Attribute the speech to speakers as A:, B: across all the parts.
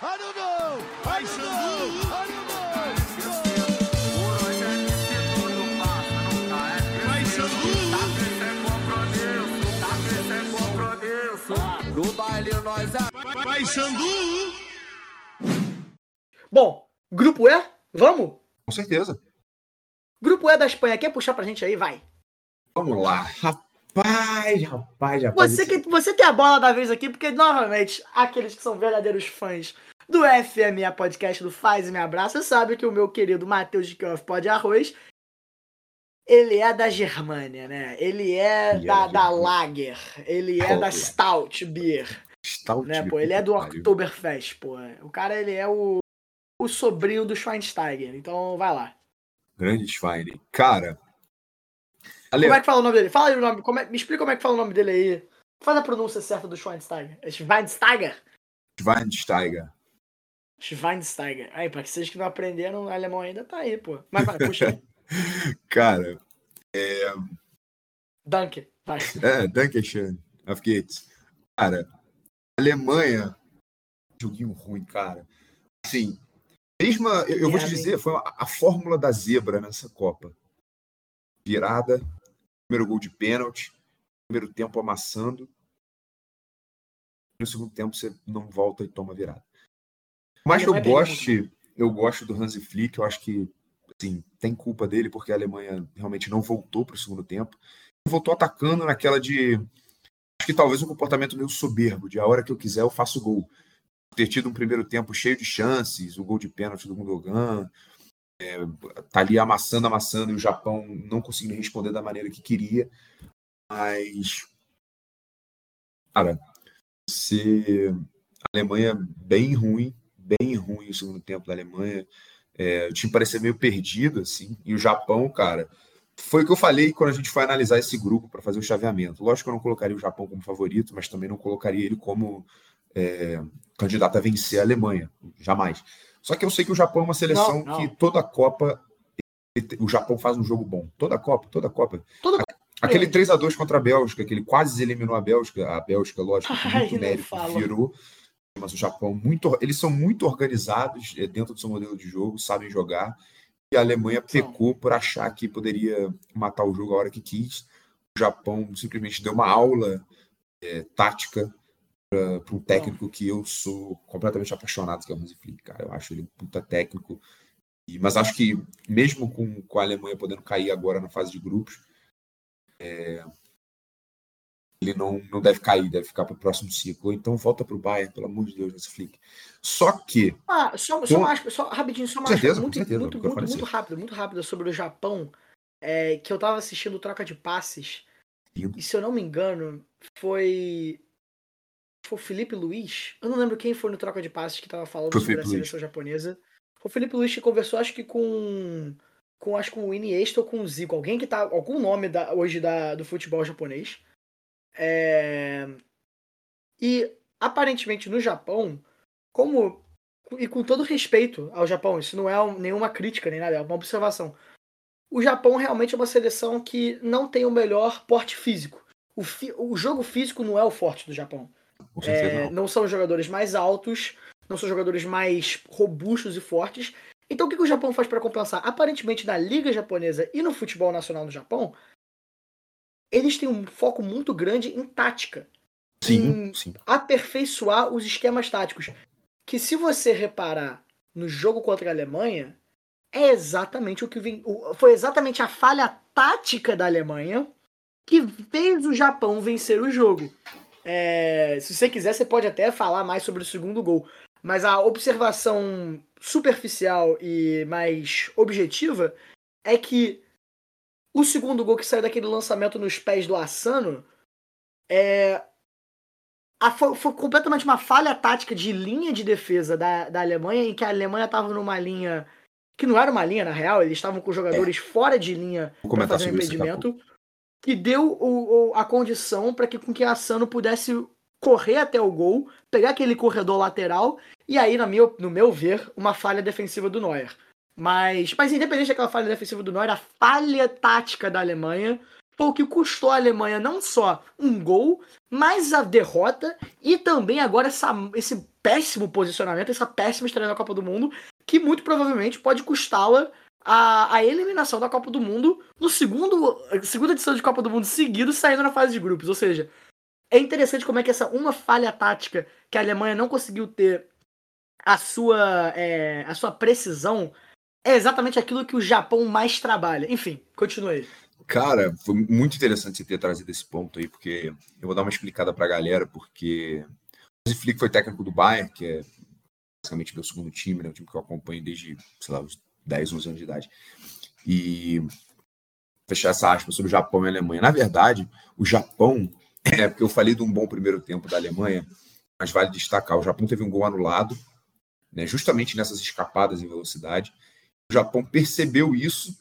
A: I don't know. I don't know. I don't know.
B: No baile nós
A: Xandu.
C: Bom, grupo E, vamos?
D: Com certeza.
C: Grupo E da Espanha, quer puxar pra gente aí? Vai.
D: Vamos lá. Rapaz, rapaz, rapaz.
C: Você, que, você tem a bola da vez aqui, porque, novamente, aqueles que são verdadeiros fãs do FMA Podcast, do Faz e Me Abraça, sabem que o meu querido Matheus de Kioff Pode Arroz, ele é da Germânia, né? Ele é
D: é
C: da,
D: da.
C: Lager, ele é da. Stout Beer,
D: Stout,
C: né, pô? Ele é do. Oktoberfest, pô. O cara, ele é o, o sobrinho do Schweinsteiger, então vai lá.
D: Grande Schweine. Cara. Ale,
C: Como é que fala o nome dele? Fala aí o nome, como é- me explica como é que fala o nome dele aí. Faz a pronúncia certa do Schweinsteiger. É Schweinsteiger?
D: Schweinsteiger.
C: Schweinsteiger. Aí, pra que vocês que não aprenderam alemão ainda, tá aí, pô. Mas vai, puxa aí.
D: Cara,
C: Danke. Vai.
D: é, Dankeschön. Auf geht's. Cara, Alemanha. Joguinho ruim, cara. Assim, mesmo. Eu, eu vou te dizer, foi a, a fórmula da zebra nessa Copa. Virada, primeiro gol de pênalti, primeiro tempo amassando. No segundo tempo você não volta e toma virada. Mas que eu
C: perdeu
D: goste, eu gosto do Hansi Flick, eu acho que assim, tem culpa dele porque a Alemanha realmente não voltou para o segundo tempo. Voltou atacando naquela de acho que talvez um comportamento meio soberbo, de a hora que eu quiser eu faço gol. Ter tido um primeiro tempo cheio de chances, o gol de pênalti do Gundogan, é, tá ali amassando, amassando, e o Japão não conseguindo responder da maneira que queria. Mas, cara, se a Alemanha bem ruim, bem ruim o segundo tempo da Alemanha. É, o time parecia meio perdido, assim. E o Japão, cara, foi o que eu falei quando a gente foi analisar esse grupo para fazer o chaveamento. Lógico que eu não colocaria o Japão como favorito, mas também não colocaria ele como é, candidato a vencer a Alemanha. Jamais. Só que eu sei que o Japão é uma seleção
C: Não, não.
D: que toda a Copa o Japão faz um jogo bom. Toda a Copa, toda a Copa.
C: Tudo
D: Aquele
C: bem.
D: 3 a 2 contra a Bélgica, que ele quase eliminou a Bélgica, a Bélgica, lógico,
C: Ai,
D: muito
C: não
D: mérito, virou. Mas o Japão, muito, eles são muito organizados eh, dentro do seu modelo de jogo, sabem jogar. E a Alemanha pecou por achar que poderia matar o jogo a hora que quis. O Japão simplesmente deu uma aula eh, tática para um técnico que eu sou completamente apaixonado, que é o Hansi Flick, cara. Eu acho ele um puta técnico. E- mas acho que mesmo com, com a Alemanha podendo cair agora na fase de grupos, é, ele não, não deve cair, deve ficar para o próximo ciclo. Então volta para o Bayern, pelo amor de Deus, nesse Flick. Só que,
C: Ah, só, só,
D: Com-
C: uma aspa- só rapidinho, só uma
D: certeza,
C: muito,
D: certeza,
C: muito, muito, muito
D: assim.
C: rápido, muito rápido sobre o Japão, é, que eu tava assistindo troca de passes,
D: Lindo.
C: e se eu não me engano, foi foi o Felipe Luiz, eu não lembro quem foi no troca de passes que tava falando
D: Foi
C: sobre
D: Felipe
C: a seleção japonesa. Foi o Felipe Luiz que conversou, acho que com com acho que com o Iniesta ou com o Zico, alguém que tá algum nome da, hoje da, do futebol japonês. É, e aparentemente no Japão, como e com todo respeito ao Japão, isso não é um- nenhuma crítica nem nada, é uma observação. O Japão realmente é uma seleção que não tem o melhor porte físico. O, fi- o jogo físico não é o forte do Japão. É,
D: não.
C: não são jogadores mais altos, não são jogadores mais robustos e fortes. Então o que, que o Japão faz para compensar? Aparentemente na liga japonesa e no futebol nacional do Japão, eles têm um foco muito grande em tática
D: Sim,
C: em-
D: sim.
C: aperfeiçoar os esquemas táticos. Que se você reparar no jogo contra a Alemanha, é exatamente o que vem. Foi exatamente a falha tática da Alemanha que fez o Japão vencer o jogo. É, se você quiser, você pode até falar mais sobre o segundo gol. Mas a observação superficial e mais objetiva é que o segundo gol que saiu daquele lançamento nos pés do Asano é, a- foi, foi completamente uma falha tática de linha de defesa da, da Alemanha, em que a Alemanha estava numa linha que não era uma linha, na real, eles estavam com jogadores fora de linha para fazer um
D: sobre isso
C: que deu o, o- a condição para que com que a Sano pudesse correr até o gol, pegar aquele corredor lateral e aí, na minha, no meu ver, uma falha defensiva do Neuer. Mas, mas independente daquela falha defensiva do Neuer, a falha tática da Alemanha foi o que custou a Alemanha não só um gol, mas a derrota e também agora essa, esse péssimo posicionamento, essa péssima estreia na Copa do Mundo, que muito provavelmente pode custá-la a, a, eliminação da Copa do Mundo no segundo segunda edição de Copa do Mundo seguido, saindo na fase de grupos. Ou seja, é interessante como é que essa uma falha tática que a Alemanha não conseguiu ter a sua, é, a sua precisão é exatamente aquilo que o Japão mais trabalha. Enfim, continue.
D: Cara, foi muito interessante você ter trazido esse ponto aí, porque eu vou dar uma explicada para a galera, porque o Flick foi técnico do Bayern, que é basicamente meu segundo time, né, o time que eu acompanho desde, sei lá, os 10, 11 anos de idade. E fechar essa aspa sobre o Japão e a Alemanha. Na verdade, o Japão, é porque eu falei de um bom primeiro tempo da Alemanha, mas vale destacar, o Japão teve um gol anulado, né, justamente nessas escapadas em velocidade. O Japão percebeu isso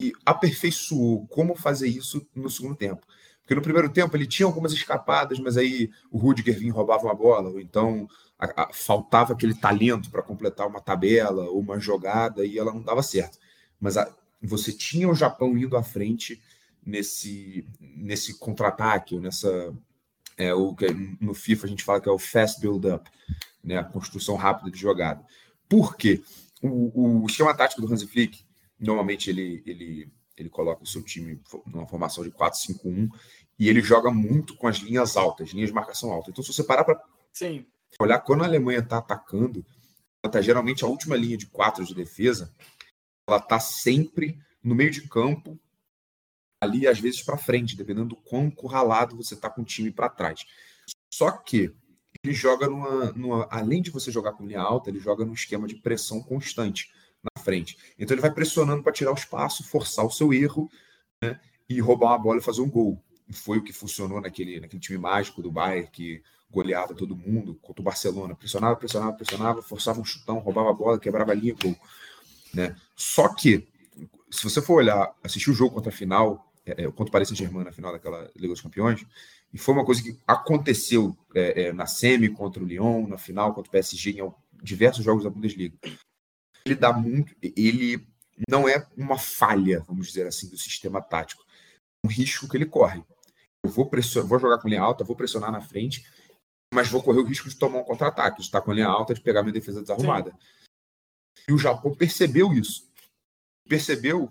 D: e aperfeiçoou como fazer isso no segundo tempo. Porque no primeiro tempo ele tinha algumas escapadas, mas aí o Rudiger vinha roubava uma bola, ou então a, a, faltava aquele talento para completar uma tabela ou uma jogada e ela não dava certo. Mas a, você tinha o Japão indo à frente nesse, nesse contra-ataque, nessa. É, o que no FIFA a gente fala que é o fast build-up, né, a construção rápida de jogada. Por quê? O, o esquema tático do Hansi Flick, normalmente ele, ele, ele coloca o seu time numa formação de 4-5-1 e ele joga muito com as linhas altas, linhas de marcação alta. Então, se você parar para olhar quando a Alemanha está atacando, ela está geralmente a última linha de quatro de defesa, ela está sempre no meio de campo, ali às vezes para frente, dependendo do quão curralado você está com o time para trás. Só que ele joga numa, numa, além de você jogar com linha alta, ele joga num esquema de pressão constante na frente. Então ele vai pressionando para tirar o espaço, forçar o seu erro né, e roubar uma bola e fazer um gol. Foi o que funcionou naquele, naquele time mágico do Bayern que goleava todo mundo contra o Barcelona. Pressionava, pressionava, pressionava, forçava um chutão, roubava a bola, quebrava a linha, gol. Né? Só que, se você for olhar, assistir o jogo contra a final, é, é, contra o Paris Saint-Germain na final daquela Liga dos Campeões, e foi uma coisa que aconteceu é, é, na semi contra o Lyon, na final contra o PSG, em diversos jogos da Bundesliga. Ele dá muito, ele não é uma falha, vamos dizer assim, do sistema tático. É um risco que ele corre. Eu vou, pressionar, vou jogar com linha alta, vou pressionar na frente, mas vou correr o risco de tomar um contra-ataque, de estar com a linha alta, de pegar minha defesa desarrumada. Sim. E o Japão percebeu isso. Percebeu,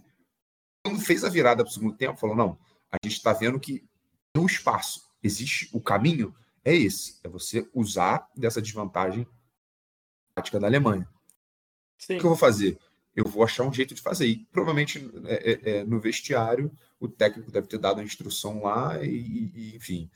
D: quando fez a virada para o segundo tempo, falou: não, a gente está vendo que no espaço existe o caminho, é esse: é você usar dessa desvantagem tática da Alemanha. Sim. O que eu vou fazer? Eu vou achar um jeito de fazer. E provavelmente é, é, é, no vestiário o técnico deve ter dado a instrução lá e, e enfim,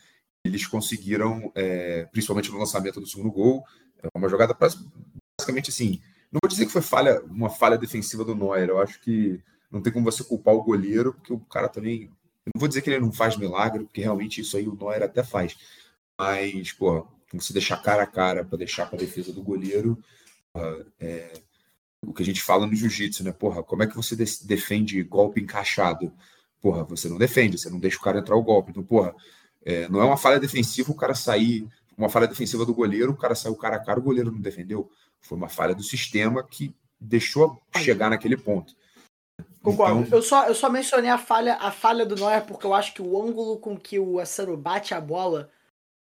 D: eles conseguiram, é, principalmente no lançamento do segundo gol, é uma jogada basicamente assim. Não vou dizer que foi falha, uma falha defensiva do Neuer. Eu acho que não tem como você culpar o goleiro, porque o cara também. Eu não vou dizer que ele não faz milagre, porque realmente isso aí o Neuer até faz. Mas, pô, você deixar cara a cara para deixar para a defesa do goleiro, é, o que a gente fala no jiu-jitsu, né? Porra, como é que você defende golpe encaixado? Porra, você não defende, você não deixa o cara entrar o golpe. Então, porra, é, não é uma falha defensiva o cara sair, uma falha defensiva do goleiro, o cara saiu cara a cara, o goleiro não defendeu. Foi uma falha do sistema que deixou chegar naquele ponto.
C: Concordo. Então... Eu, só, eu só mencionei a falha, a falha do Neuer porque eu acho que o ângulo com que o Assaro bate a bola,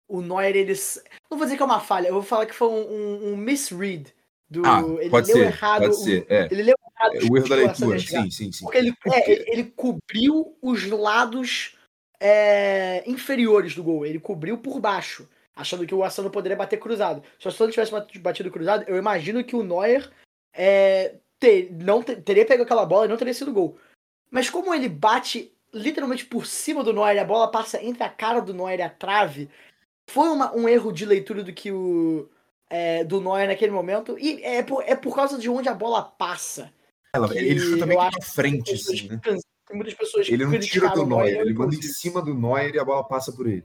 C: o Neuer, eles. Não vou dizer que é uma falha, eu vou falar que foi um, um, um misread. Do,
D: ah, ele pode ser, errado. Pode ser, é.
C: Ele leu errado.
D: É, o erro da leitura, sim, sim, sim.
C: Porque ele, é, ele cobriu os lados é, inferiores do gol. Ele cobriu por baixo, achando que o Assano poderia bater cruzado. Se o Assano tivesse batido cruzado, eu imagino que o Neuer é, ter, não ter, teria pego aquela bola e não teria sido gol. Mas como ele bate literalmente por cima do Neuer, a bola passa entre a cara do Neuer e a trave, foi uma, um erro de leitura do que o é, do Neuer naquele momento. E é por, é por causa de onde a bola passa.
D: Ela, ele chuta meio que de frente, assim, né?
C: Tem muitas pessoas
D: Ele não tira do Neuer, ele manda em cima do Neuer e a bola passa por ele.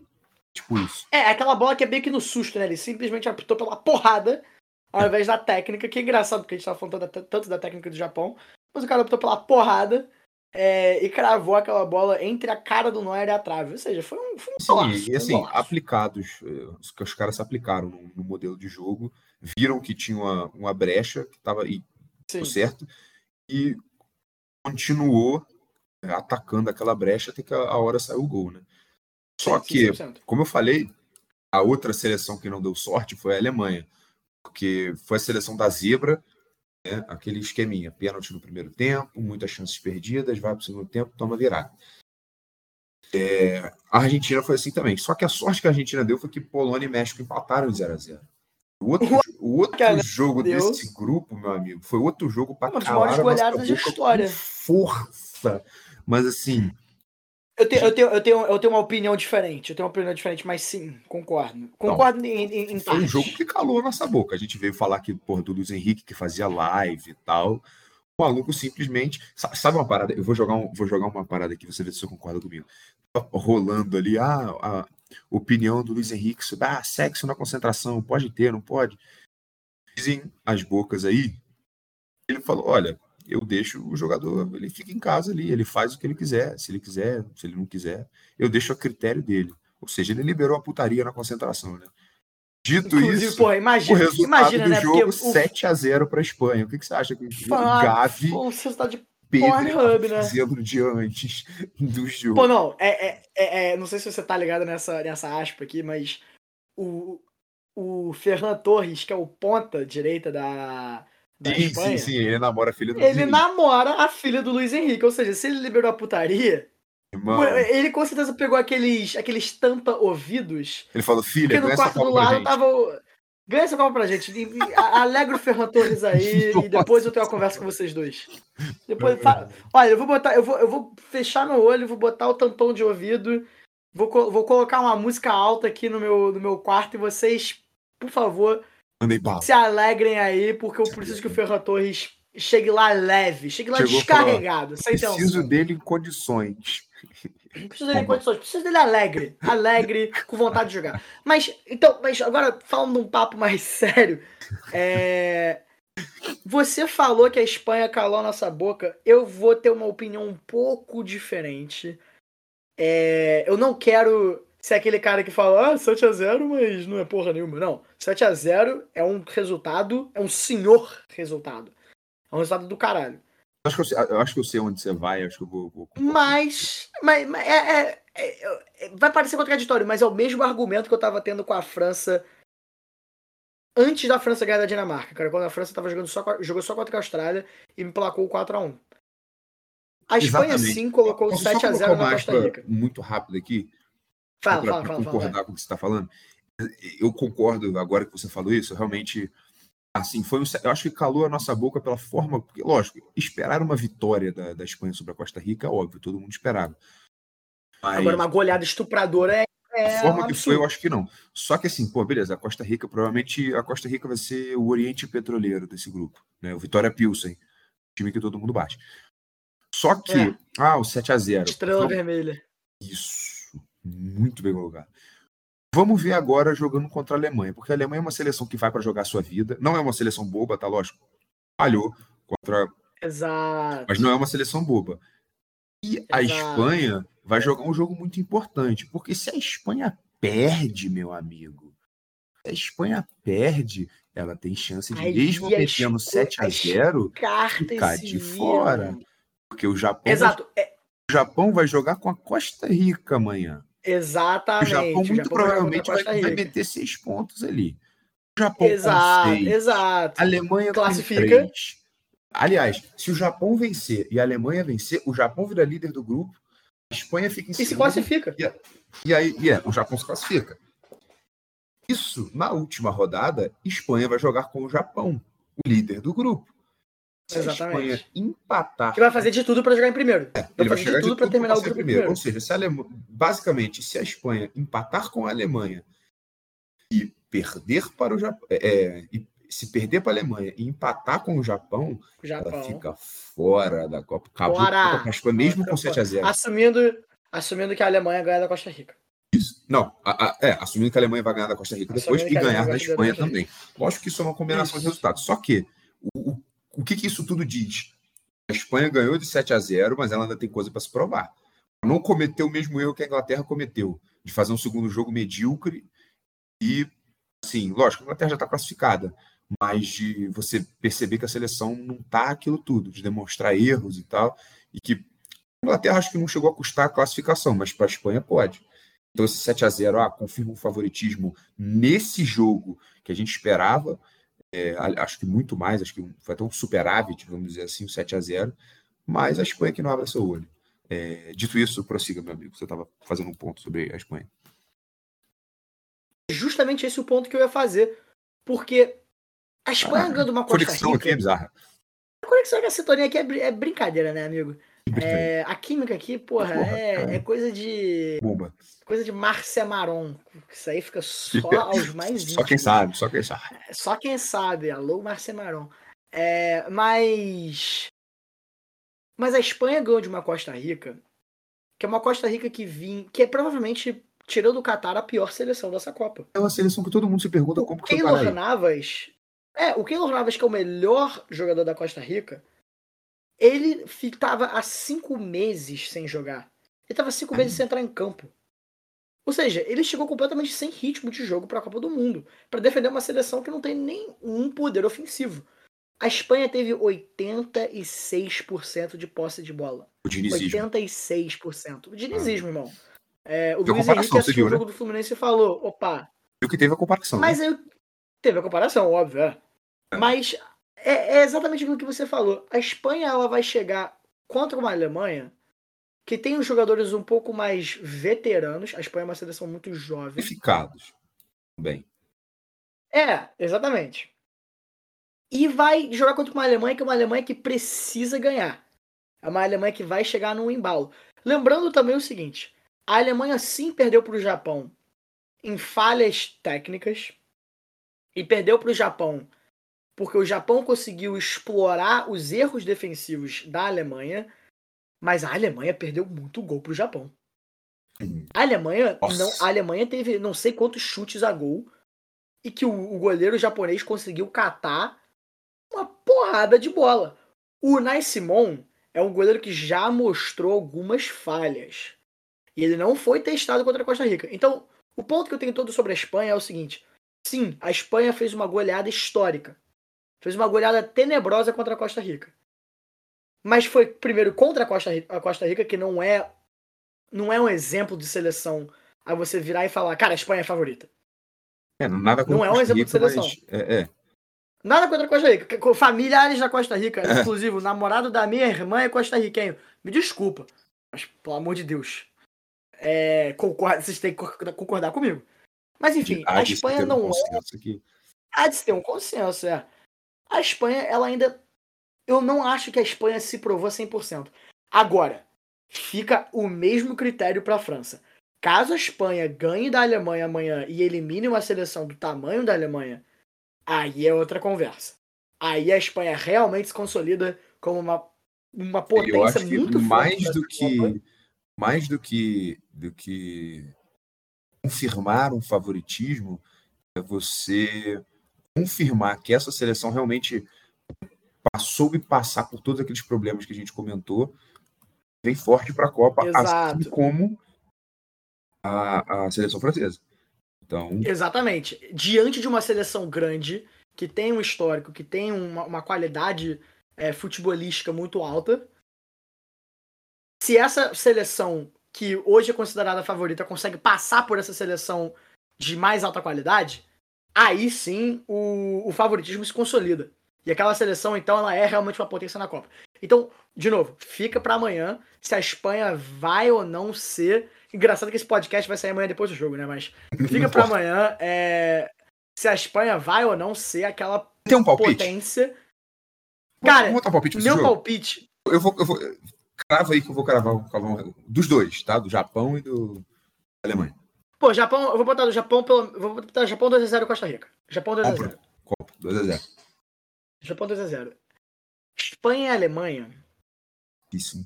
D: Tipo isso.
C: É, aquela bola que é meio que no susto, né? Ele simplesmente apitou pela porrada ao invés da técnica, que é engraçado, porque a gente tava falando tanto da técnica do Japão, mas o cara optou pela porrada é, e cravou aquela bola entre a cara do Neuer e a trave. Ou seja, foi um, foi um
D: Sim, e assim, um aplicados, eh, os os caras se aplicaram no, no, modelo de jogo, viram que tinha uma, uma brecha que estava aí certo e continuou atacando aquela brecha até que a hora saiu o gol, né? Só que, como eu falei, a outra seleção que não deu sorte foi a Alemanha. porque foi a seleção da zebra, né? aquele esqueminha, pênalti no primeiro tempo, muitas chances perdidas, vai para o segundo tempo, toma virada. É, a Argentina foi assim também. Só que a sorte que a Argentina deu foi que Polônia e México empataram em 0 a 0 O outro, o outro jogo
C: Deus.
D: desse grupo, meu amigo, foi outro jogo para calar a nossa boca
C: história.
D: com força. Mas assim,
C: Eu tenho, eu, tenho, eu, tenho, eu tenho uma opinião diferente. Eu tenho uma opinião diferente, mas sim, concordo. Concordo em, em, em
D: foi um
C: partes.
D: jogo que calou a nossa boca. A gente veio falar que, porra, do Luiz Henrique que fazia live e tal. O maluco simplesmente. sa- Sabe uma parada? Eu vou jogar, um, vou jogar uma parada aqui, você vê se você concorda comigo. Tá Rolando ali, ah, a opinião do Luiz Henrique sobre ah, sexo na concentração, pode ter, não pode. Dizem as bocas aí. Ele falou: olha, eu deixo o jogador, ele fica em casa ali, ele faz o que ele quiser. Se ele quiser, se ele não quiser, eu deixo a critério dele. Ou seja, ele liberou a putaria na concentração, né? Dito
C: Inclusive,
D: isso,
C: porra,
D: o
C: imagina,
D: resultado
C: imagina,
D: do
C: né?
D: jogo
C: o
D: 7 a 0 para a Espanha. O que, que você acha que o Gavi
C: está de
D: Pedro
C: Pornhub, né?
D: fazendo de antes do jogo?
C: Pô, não, é, é, é, é- não sei se você tá ligado nessa, nessa aspa aqui, mas o, o Ferran Torres, que é o ponta direita da
D: sim,
C: Espanha,
D: sim, sim, ele namora a filha do
C: ele
D: Henrique.
C: namora a filha do Luiz Henrique. Ou seja, se ele liberou a putaria,
D: Irmão,
C: ele com certeza pegou aqueles, aqueles tampa-ouvidos,
D: ele falou, filha, ganha essa
C: quarto do
D: Copa pra
C: lado
D: gente.
C: tava o... Ganha essa Copa pra gente. E- e a- Alegra o Ferran Torres aí e depois eu tenho uma conversa com vocês dois. Depois, fa- Olha, eu vou botar, eu vou, eu vou fechar meu olho, vou botar o tampão de ouvido, vou, vou colocar uma música alta aqui no meu, no meu quarto e vocês, por favor,
D: Mandei bala.
C: se alegrem aí, porque eu preciso que o Ferran Torres chegue lá leve, chegue lá
D: Chegou
C: descarregado, sem
D: Preciso dele em condições.
C: Não preciso dele em condições, preciso dele alegre, alegre, com vontade de jogar. Mas, então, mas agora, falando um papo mais sério, é, você falou que a Espanha calou a nossa boca, eu vou ter uma opinião um pouco diferente. É, eu não quero ser aquele cara que fala, ah, 7x0, mas não é porra nenhuma. Não, 7x0 é um resultado, é um senhor resultado. É um resultado do caralho.
D: Acho que eu, eu acho que eu sei onde você vai, acho que eu vou. vou-
C: Mas, mas, mas é, é- é- é- vai parecer contraditório, mas é o mesmo argumento que eu tava tendo com a França antes da França ganhar da Dinamarca, cara, quando a França tava jogando só, jogou só contra a Austrália e me placou 4x1. A Espanha
D: Exatamente.
C: sim colocou
D: Posso só
C: 7x0
D: colocar
C: na Costa Rica.
D: muito rápido aqui?
C: Fala,
D: para
C: fala, fala, fala.
D: concordar
C: vai.
D: com o que você está falando. Eu concordo agora que você falou isso, realmente assim foi um, eu acho que calou a nossa boca pela forma, porque lógico, esperar uma vitória da, da Espanha sobre a Costa Rica, é óbvio, todo mundo esperava. Mas
C: Agora, uma goleada estupradora é. é
D: a forma que foi, eu acho que não. Só que assim, pô, beleza, a Costa Rica, provavelmente a Costa Rica vai ser o Oriente Petroleiro desse grupo, né? O Vitória Pilsen, time que todo mundo bate. Só que,
C: É.
D: ah, o 7 a 0
C: Estrela vermelha.
D: isso. Muito bem colocado. Vamos ver agora jogando contra a Alemanha, porque a Alemanha é uma seleção que vai para jogar a sua vida. Não é uma seleção boba, tá lógico. Falhou contra,
C: Exato.
D: mas não é uma seleção boba. E a
C: Exato.
D: Espanha vai jogar um jogo muito importante, porque se a Espanha perde, meu amigo, se a Espanha perde, ela tem chance de
C: Aí
D: mesmo
C: a
D: metendo
C: Espa-
D: 7 a 0,
C: Carta
D: ficar de fora. porque o Japão, vai-
C: Exato. é-
D: o Japão vai jogar com a Costa Rica amanhã. O
C: exatamente.
D: Japão
C: O
D: muito
C: Japão vai jogar
D: provavelmente
C: contra a
D: vai, vai meter seis pontos ali. O Japão
C: Exato,
D: com seis.
C: exato.
D: A Alemanha
C: Classifica.
D: com três. Aliás, se o Japão vencer e a Alemanha vencer, o Japão vira líder do grupo, a Espanha fica em
C: E se
D: segundo,
C: classifica.
D: e aí e é, o Japão se classifica. Isso, na última rodada, Espanha vai jogar com o Japão, o líder do grupo.
C: Exatamente.
D: Espanha empatar
C: Que vai fazer de tudo pra jogar em primeiro.
D: ele vai
C: de
D: chegar de
C: tudo
D: tudo
C: terminar o grupo
D: primeiro.
C: primeiro.
D: Ou seja, se basicamente, se a Espanha empatar com a Alemanha e perder para o Japão, e se perder para a Alemanha e empatar com o Japão,
C: O Japão.
D: ela fica fora da Copa. Acabou
C: Fora.
D: a Copa, mesmo com
C: fora.
D: 7 a 0
C: Assumindo, assumindo que a Alemanha ganha da Costa Rica.
D: Não, a- a- é, assumindo que a Alemanha vai ganhar da Costa Rica depois
C: Assumindo
D: e
C: que a
D: ganhar da Espanha também. Lógico que isso é uma combinação de
C: Isso.
D: resultados. Só que o, o, o que, que isso tudo diz? A Espanha ganhou de 7 a 0, mas ela ainda tem coisa para se provar. Não cometeu o mesmo erro que a Inglaterra cometeu, de fazer um segundo jogo medíocre e, assim, lógico, a Inglaterra já está classificada, mas de você perceber que a seleção não tá aquilo tudo, de demonstrar erros e tal, e que a Inglaterra acho que não chegou a custar a classificação, mas para a Espanha pode. Então esse 7 a 0 ah, confirma um favoritismo nesse jogo que a gente esperava. É, acho que muito mais, acho que foi até um superávit, vamos dizer assim, um 7 a 0 mas a Espanha que não abre seu olho. É, dito isso, prossiga, meu amigo. Você estava fazendo um ponto sobre a Espanha.
C: Justamente esse é o ponto que eu ia fazer. Porque a Espanha ah, ganhando uma Costa
D: conexão Rica... aqui é bizarra.
C: A conexão com a sintonia aqui é, é brincadeira, né, amigo? É, a química aqui, porra, porra é, é, coisa de.
D: Bomba.
C: Coisa de Márcia Maron. Isso aí fica só aos mais íntimos.
D: Só quem sabe, só quem sabe.
C: Só quem sabe. Alô, Márcia Maron. É, mas. Mas a Espanha ganhou de uma Costa Rica, que é uma Costa Rica que vinha. que é provavelmente, tirando o Qatar, a pior seleção dessa Copa.
D: É uma seleção que todo mundo se pergunta
C: o
D: como que
C: Keylor Navas. É, o Keylor Navas, que é o melhor jogador da Costa Rica, ele estava há cinco meses sem jogar. Ele estava cinco meses sem entrar em campo. Ou seja, ele chegou completamente sem ritmo de jogo para a Copa do Mundo, para defender uma seleção que não tem nenhum poder ofensivo. A Espanha teve 86% de posse de bola.
D: O dinizismo.
C: 86%. O dinizismo, ah. irmão. É, o Luiz Henrique assistiu o jogo né? do Fluminense e falou: opa.
D: Viu que teve a comparação.
C: Mas né? eu... teve a comparação, óbvio. É. É. Mas é, é exatamente aquilo que você falou. A Espanha ela vai chegar contra uma Alemanha que tem os jogadores um pouco mais veteranos. A Espanha é uma seleção muito jovem.
D: Qualificados. Bem.
C: É, exatamente. E vai jogar contra uma Alemanha que é uma Alemanha que precisa ganhar. É uma Alemanha que vai chegar num embalo. Lembrando também o seguinte: a Alemanha sim perdeu para o Japão em falhas técnicas e perdeu para o Japão porque o Japão conseguiu explorar os erros defensivos da Alemanha, mas a Alemanha perdeu muito gol pro Japão. Uhum. A Alemanha não, a Alemanha teve não sei quantos chutes a gol e que o, o goleiro japonês conseguiu catar uma porrada de bola. O Nai Simon é um goleiro que já mostrou algumas falhas. E ele não foi testado contra a Costa Rica. Então, o ponto que eu tenho todo sobre a Espanha é o seguinte: sim, a Espanha fez uma goleada histórica. Fez uma goleada tenebrosa contra a Costa Rica. Mas foi primeiro contra a Costa, Rica, a Costa Rica, que não é não é um exemplo de seleção a você virar e falar, cara, a Espanha é favorita.
D: É, nada
C: não é um exemplo Rica, de seleção.
D: É, é.
C: Nada contra a Costa Rica. Familiares da Costa Rica, é. inclusive o namorado da minha irmã é costarriquenho. Me desculpa, mas pelo amor de Deus. É, concorda, vocês têm que concordar comigo. Mas enfim, a Espanha não é. Aqui. Há de ter um consenso, é. A Espanha, ela ainda. Eu não acho que a Espanha se provou 100%. Agora, fica o mesmo critério para a França. Caso a Espanha ganhe da Alemanha amanhã e elimine uma seleção do tamanho da Alemanha, aí é outra conversa. Aí a Espanha realmente se consolida como uma, uma potência Eu acho que muito
D: mais do que mais do que do que confirmar um favoritismo é você confirmar que essa seleção realmente passou e passar por todos aqueles problemas que a gente comentou, vem forte para a Copa,
C: Exato.
D: assim como a, a seleção francesa. Então...
C: Exatamente. Diante de uma seleção grande, que tem um histórico, que tem uma, uma qualidade é, futebolística muito alta, se essa seleção, que hoje é considerada favorita, consegue passar por essa seleção de mais alta qualidade, aí sim o, o favoritismo se consolida. E aquela seleção, então, ela é realmente uma potência na Copa. Então, de novo, fica para amanhã se a Espanha vai ou não ser. Engraçado que esse podcast vai sair amanhã depois do jogo, né? Mas fica para amanhã é... se a Espanha vai ou não ser aquela
D: Tem um palpite?
C: potência. Cara,
D: um palpite
C: meu jogo? palpite.
D: Eu vou, eu vou. Crava aí que eu vou cravar, cravar dos dois, tá? Do Japão e do da Alemanha.
C: Pô, Japão, eu vou botar do Japão pelo. Vou botar Japão 2x0 Costa Rica. Japão 2x0.
D: Copa, 2x0.
C: Japão 2x0. Espanha e Alemanha.
D: Isso.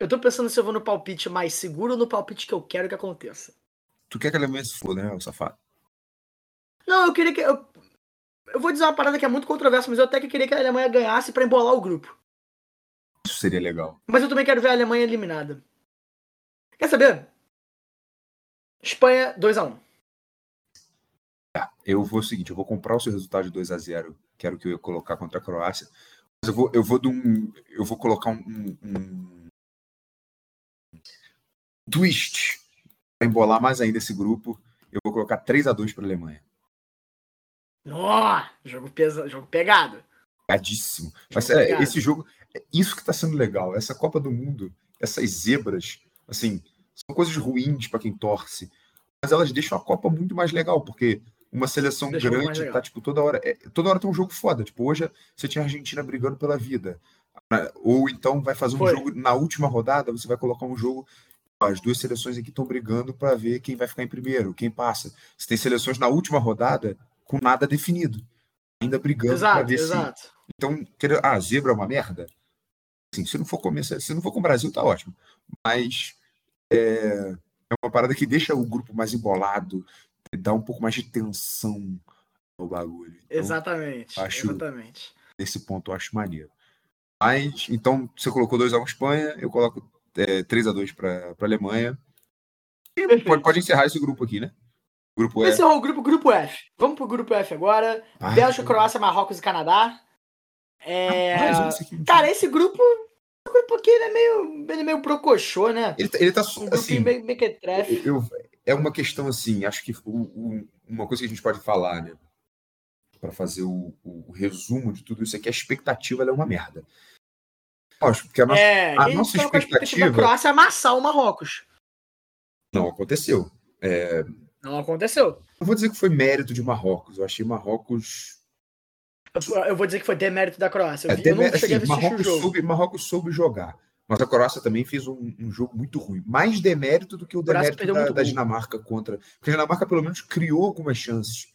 C: Eu tô pensando se eu vou no palpite mais seguro ou no palpite que eu quero que aconteça.
D: Tu quer que a Alemanha se foda, né, o safado?
C: Não, eu queria que. Eu, eu vou dizer uma parada que é muito controversa, mas eu até que queria que a Alemanha ganhasse para embolar o grupo.
D: Isso seria legal.
C: Mas eu também quero ver a Alemanha eliminada. Quer saber? Espanha 2x1.
D: Tá, eu vou o seguinte, eu vou comprar o seu resultado de 2 a 0 que era o que eu ia colocar contra a Croácia. Mas eu vou, eu vou, um, eu vou colocar um, um, um twist para embolar mais ainda esse grupo. Eu vou colocar 3 a 2 para a Alemanha.
C: Nó, jogo, pesa, jogo pegado.
D: Pegadíssimo. Mas
C: Jogo
D: é,
C: pegado.
D: esse jogo, é isso que tá sendo legal. Essa Copa do Mundo, essas zebras, assim, são coisas ruins para quem torce, mas elas deixam a Copa muito mais legal, porque uma seleção
C: Deixa
D: grande tá, tipo, toda hora. é, toda hora tem um jogo foda. Tipo, hoje você tinha a Argentina brigando pela vida. Ah, Ou então vai fazer um
C: Foi.
D: jogo na última rodada, você vai colocar um jogo. As duas seleções aqui estão brigando para ver quem vai ficar em primeiro, quem passa. Você tem seleções na última rodada com nada definido. Ainda brigando para
C: Exato,
D: ver se
C: exato.
D: então, querer- ah, zebra é uma merda? Assim, se não for começar, se não for com o Brasil, tá ótimo. Mas é, é uma parada que deixa o grupo mais embolado, dá um pouco mais de tensão no bagulho. Então,
C: Exatamente.
D: acho-
C: Exatamente.
D: Nesse ponto eu acho maneiro. Mas, então, você colocou 2x1 Espanha, eu coloco é, 3x2 para a Alemanha. Pode, pode encerrar esse grupo aqui, né? Grupo é.
C: Esse é o grupo, grupo F. Vamos pro grupo F agora.
D: Ah,
C: Bélgica, Croácia, Marrocos e Canadá. É...
D: rapaz, esse.
C: Cara, esse grupo. Aqui ele é meio, ele é meio brocochô, né?
D: ele, tá- ele tá
C: Um
D: assim,
C: grupinho bem mequetrefe.
D: Eu, é uma questão assim, acho que o- o- uma coisa que a gente pode falar, né? Para fazer o, o- resumo de tudo isso aqui, a expectativa é uma merda. Lógico, porque a nossa
C: É,
D: a
C: que
D: nossa
C: a
D: expectativa-
C: da Croácia amassar o Marrocos.
D: não aconteceu. É,
C: Não aconteceu.
D: não vou dizer que foi mérito de Marrocos, eu achei Marrocos.
C: Eu- vou dizer que foi demérito da Croácia. Eu,
D: É,
C: vi- eu não
D: demé-
C: cheguei
D: assim,
C: a assistir o
D: Marrocos, soube, Marrocos soube jogar. Mas a Croácia também fez um, um jogo muito ruim. Mais demérito do que o demérito da, da. Dinamarca contra. Porque a Dinamarca, pelo menos, criou algumas chances.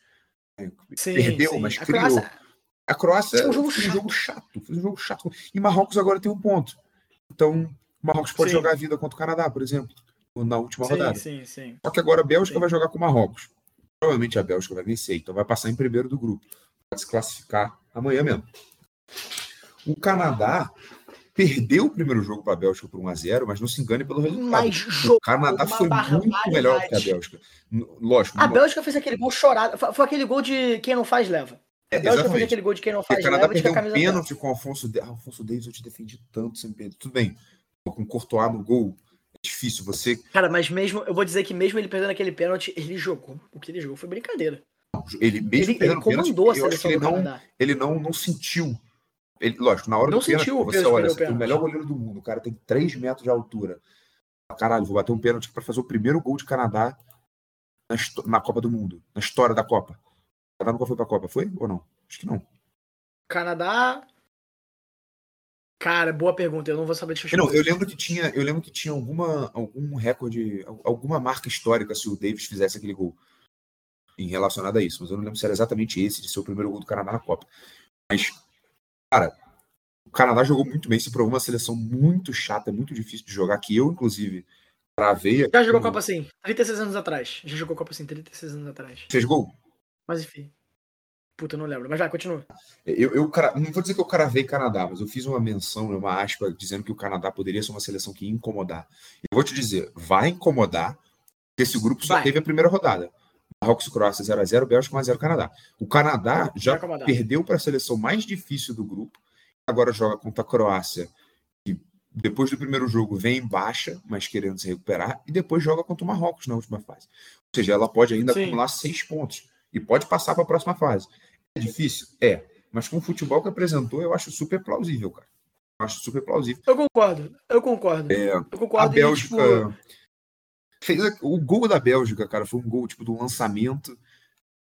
D: É,
C: Sim,
D: Perdeu,
C: sim.
D: mas
C: a
D: criou.
C: Croácia,
D: A Croácia
C: Foi um jogo
D: fez um jogo chato. Fez um jogo chato. E Marrocos agora tem um ponto. Então, o Marrocos pode
C: Sim.
D: jogar a vida contra o Canadá, por exemplo, na última
C: sim,
D: rodada.
C: sim, sim.
D: Só que agora a Bélgica vai jogar com o Marrocos. Provavelmente a Bélgica vai vencer, então vai passar em primeiro do grupo. Pode se classificar amanhã mesmo. O Canadá perdeu o primeiro jogo para a Bélgica por 1x0, mas não se engane pelo resultado.
C: Mas
D: o Canadá foi muito melhor que a. Bélgica. Lógico,
C: A Bélgica fez aquele gol chorado. Foi aquele gol de quem não faz, leva.
D: é,
C: A Bélgica fez
D: exatamente.
C: aquele gol de quem não
D: Porque
C: faz,
D: o Canadá
C: leva,
D: perdeu um pênalti com o Alfonso. Ah, Alfonso Davis, eu te defendi tanto sem perder. Tudo bem. Com o Courtois no gol, é difícil. Você.
C: Cara, mas mesmo, eu vou dizer que mesmo ele perdendo aquele pênalti, ele jogou. O que ele jogou foi brincadeira.
D: Ele mesmo
C: Ele, ele
D: perdendo pênalti,
C: comandou a seleção
D: ele não, ele não, não sentiu. Ele, lógico, na hora
C: Não
D: do pênalti,
C: sentiu peso
D: você
C: de
D: olha,
C: o
D: você tem o
C: pênalti.
D: melhor goleiro do mundo, o cara tem 3 metros de altura. Caralho, vou bater um pênalti para fazer o primeiro gol de Canadá na, na Copa do Mundo, na história da Copa. O Canadá nunca foi pra Copa, foi ou não? Acho que não.
C: Canadá. Cara, boa pergunta. Eu não vou saber te
D: Não, eu lembro que tinha, eu lembro que tinha alguma, algum recorde, al- alguma marca histórica se o Davis fizesse aquele gol em relacionado a isso, mas eu não lembro se era exatamente esse de ser o primeiro gol do Canadá na Copa. Mas, cara, o Canadá jogou muito bem, se provou uma seleção muito chata, muito difícil de jogar, que eu, inclusive, travei.
C: Já jogou
D: no-
C: Copa assim, 36 anos atrás. Já jogou Copa assim, 36 anos atrás.
D: Fez gol?
C: Mas enfim. Puta, eu não lembro. Mas vai, continua.
D: Eu, eu cara- não vou dizer que eu cravei Canadá, mas eu fiz uma menção, uma aspa, dizendo que o Canadá poderia ser uma seleção que ia incomodar. Eu vou te dizer, vai incomodar, porque esse grupo só
C: Vai.
D: teve a primeira rodada. Marrocos e Croácia 0x0, Bélgica 1x0 Canadá. O Canadá já perdeu para a seleção mais difícil do grupo, agora joga contra a Croácia, que depois do primeiro jogo vem em baixa, mas querendo se recuperar, e depois joga contra o Marrocos na última fase. Ou seja, ela pode ainda
C: Sim.
D: acumular seis pontos e pode passar para a próxima fase. É difícil? É. Mas com o futebol que apresentou, eu acho super plausível, cara. Eu acho super plausível.
C: Eu concordo. Eu concordo.
D: É,
C: eu
D: A
C: concordo. e,
D: Bélgica.
C: tipo,
D: Fez o gol da Bélgica, cara, foi um gol tipo do lançamento.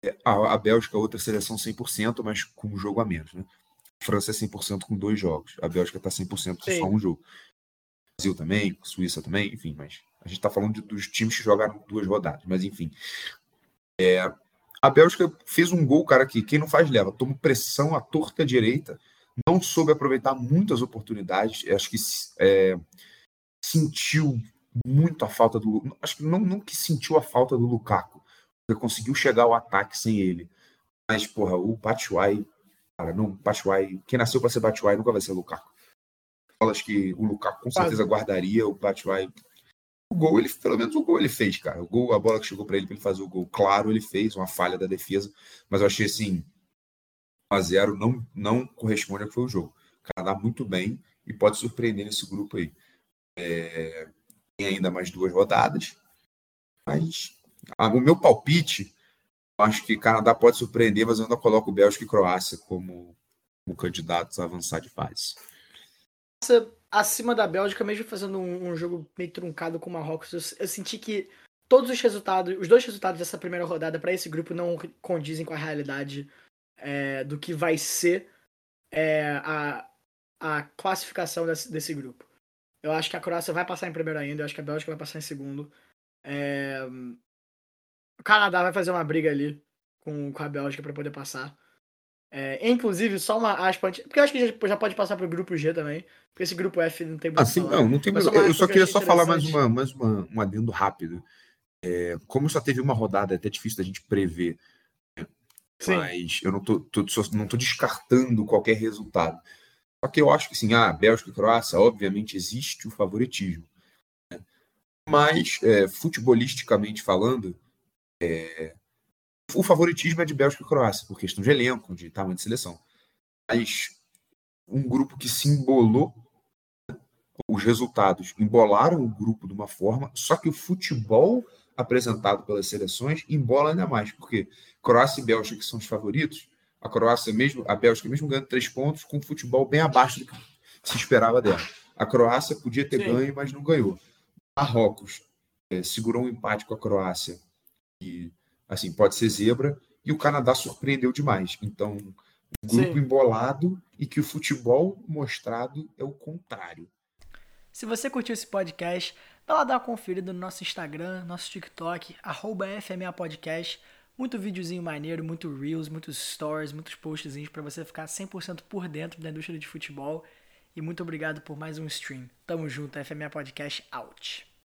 D: É, A, a Bélgica, outra seleção 100%, mas com um jogo a menos, né? A França é 100% com dois jogos. A Bélgica tá 100% com
C: Sim.
D: só um jogo. Brasil também, Suíça também, enfim, mas a gente tá falando de- dos times que jogaram duas rodadas, mas enfim. É, a Bélgica fez um gol, cara, que quem não faz leva. Toma pressão à torta direita, não soube aproveitar muitas oportunidades. Acho que é, sentiu muito a falta do. Acho que não, não que sentiu a falta do Lukaku, porque conseguiu chegar ao ataque sem ele. Mas, porra, o Batshuayi, cara, não, Batshuayi, quem nasceu para ser Batshuayi nunca vai ser Lukaku. Falas que o Lukaku com certeza guardaria o Batshuayi. O gol, ele, pelo menos o gol ele fez, cara. O gol, a bola que chegou para ele para ele fazer o gol, claro, ele fez, uma falha da defesa, mas eu achei assim, 1 a 0 não, não corresponde ao que foi o jogo. O Canadá muito bem e pode surpreender nesse grupo aí. É, ainda mais duas rodadas, mas ah, o meu palpite Acho que Canadá pode surpreender, mas eu ainda coloco Bélgica e Croácia como, como candidatos a avançar de fase.
C: Acima da Bélgica, mesmo fazendo um, um jogo meio truncado com o Marrocos, eu, eu, senti que todos os resultados, os dois resultados dessa primeira rodada para esse grupo não condizem com a realidade é, do que vai ser é, a, a classificação desse, desse grupo. Eu acho que a Croácia vai passar em primeiro ainda, eu acho que a Bélgica vai passar em segundo. É... O Canadá vai fazer uma briga ali com, com a Bélgica para poder passar. É, inclusive, só uma aspa antes, porque eu acho que já, já pode passar para o grupo G também, porque esse grupo F não tem muito
D: ah, sim, não, não tem muito. Eu só queria só falar mais, uma, mais uma, um adendo rápido. É, como só teve uma rodada, é até difícil da gente prever. Né? Mas eu não tô, tô, não tô descartando qualquer resultado. Só que eu acho que sim, ah, Bélgica e Croácia, obviamente existe o favoritismo. Né? Mas, é, futebolisticamente falando, é, o favoritismo é de Bélgica e Croácia, por questão de elenco, de tamanho de seleção. Mas um grupo que se embolou, os resultados embolaram o grupo de uma forma, só que o futebol apresentado pelas seleções embola ainda mais, porque Croácia e Bélgica, que são os favoritos, a Croácia mesmo, a Bélgica mesmo ganhando três pontos, com futebol bem abaixo do que se esperava dela. A Croácia podia ter Sim. ganho, mas não ganhou. Marrocos é, segurou um empate com a Croácia e assim pode ser zebra e o Canadá surpreendeu demais. Então, um grupo Sim. embolado e que o futebol mostrado é o contrário.
C: Se você curtiu esse podcast, dá lá dar uma conferida no nosso Instagram, nosso TikTok, arroba FMA Podcast. Muito videozinho maneiro, muito reels, muitos stories, muitos postzinhos para você ficar 100% por dentro da indústria de futebol. E muito obrigado por mais um stream. Tamo junto, FMA Podcast out.